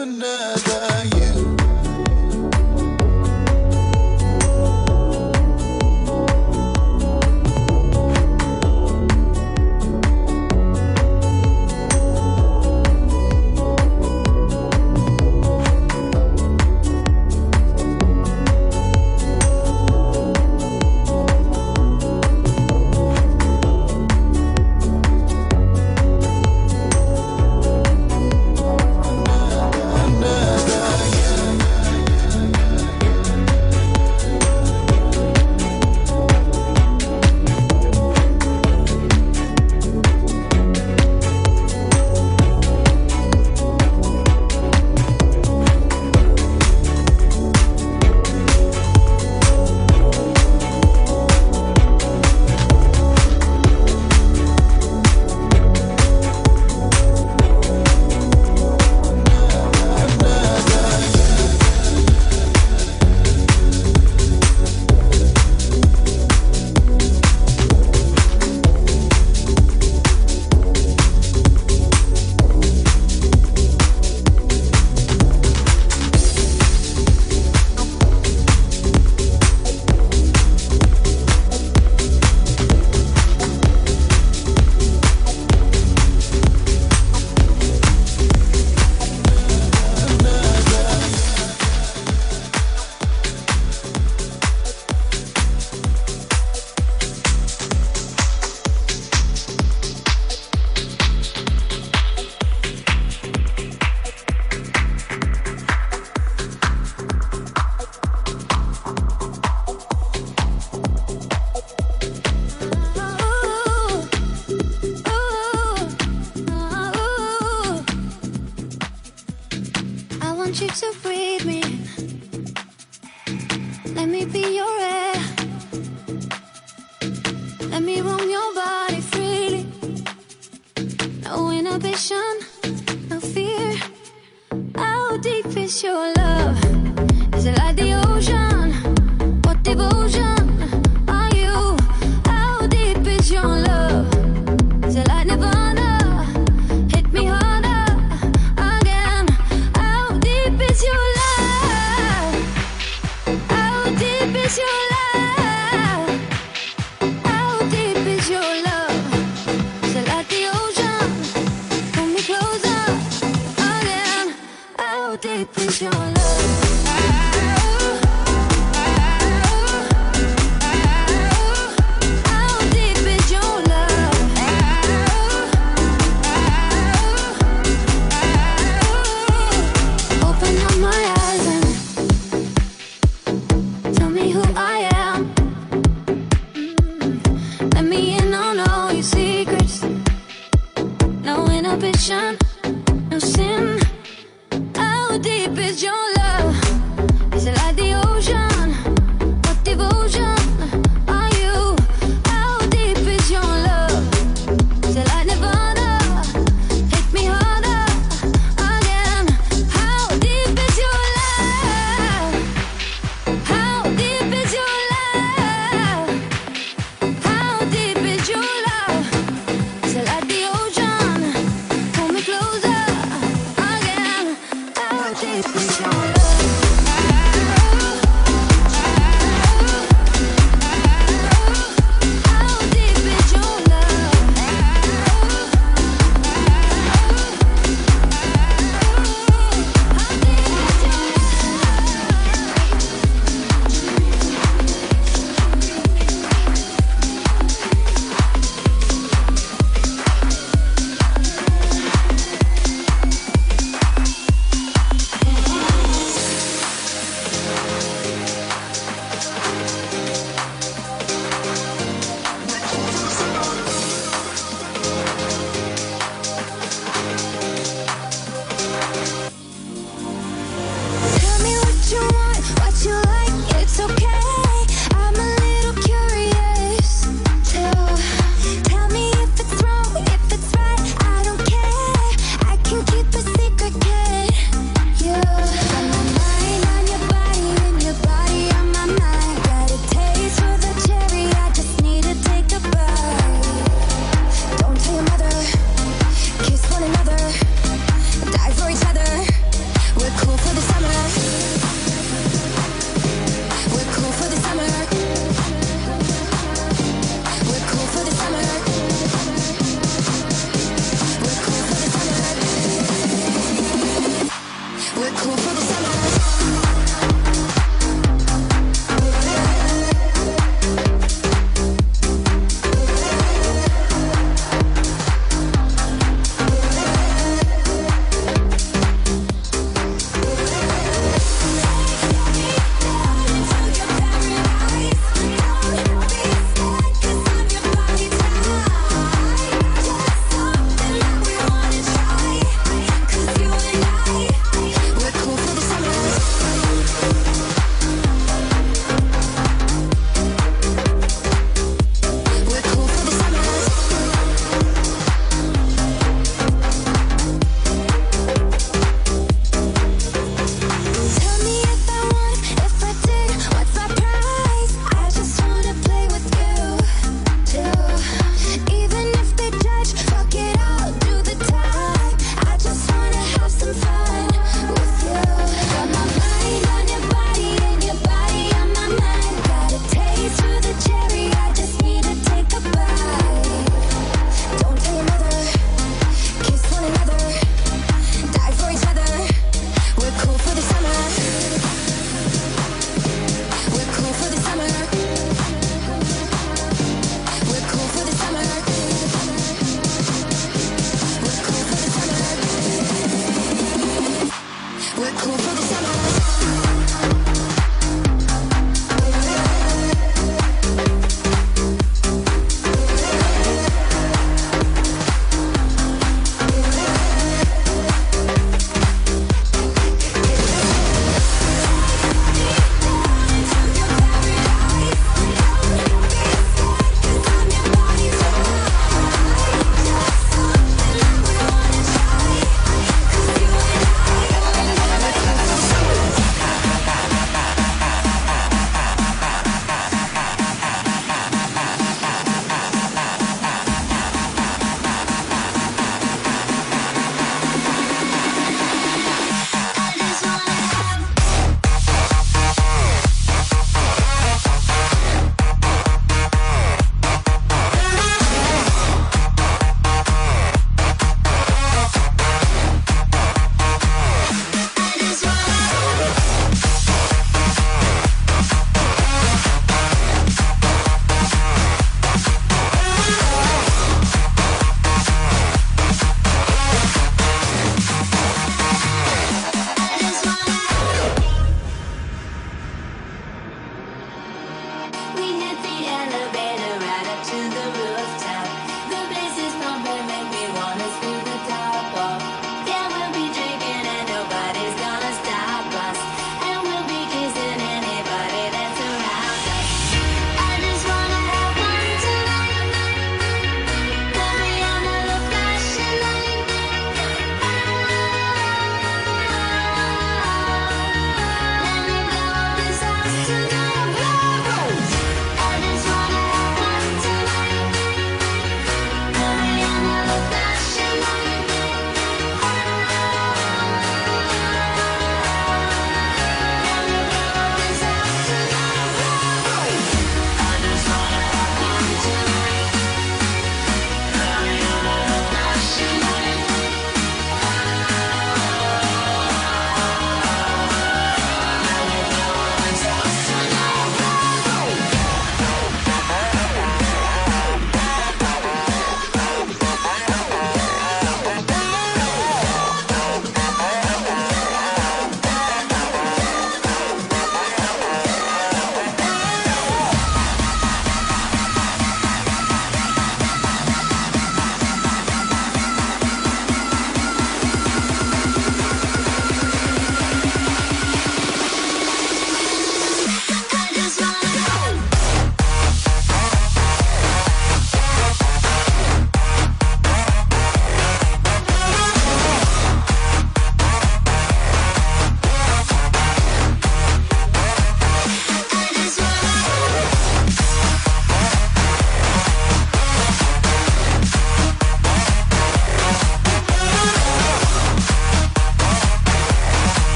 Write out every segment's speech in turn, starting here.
another you. baby, you're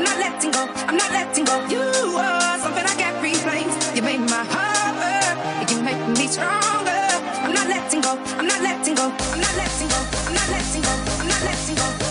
I'm not letting go, I'm not letting go. You are something I can't replace. You made my heart work, you make me stronger. I'm not letting go, I'm not letting go, I'm not letting go, I'm not letting go, I'm not letting go,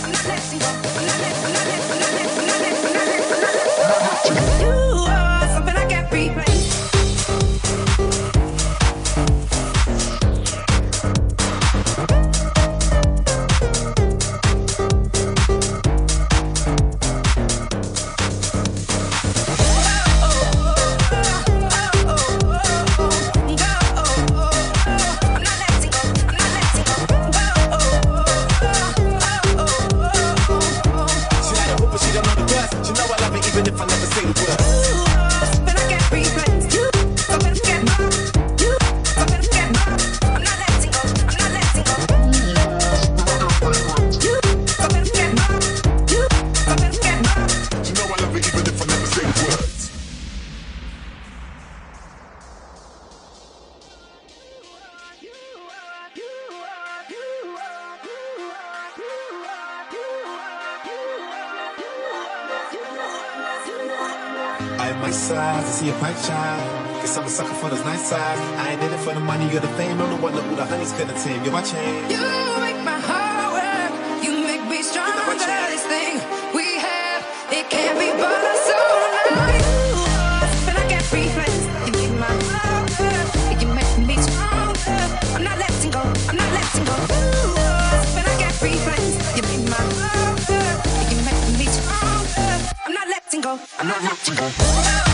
You're my chain. You make my heart work. You make me stronger. This thing we have, it can't be soul. But I can't replace. You make my heart work. You make me stronger. I'm not letting go. I'm not letting go. But I can't. You make my heart work. You make me stronger. I'm not letting go. I'm not letting go.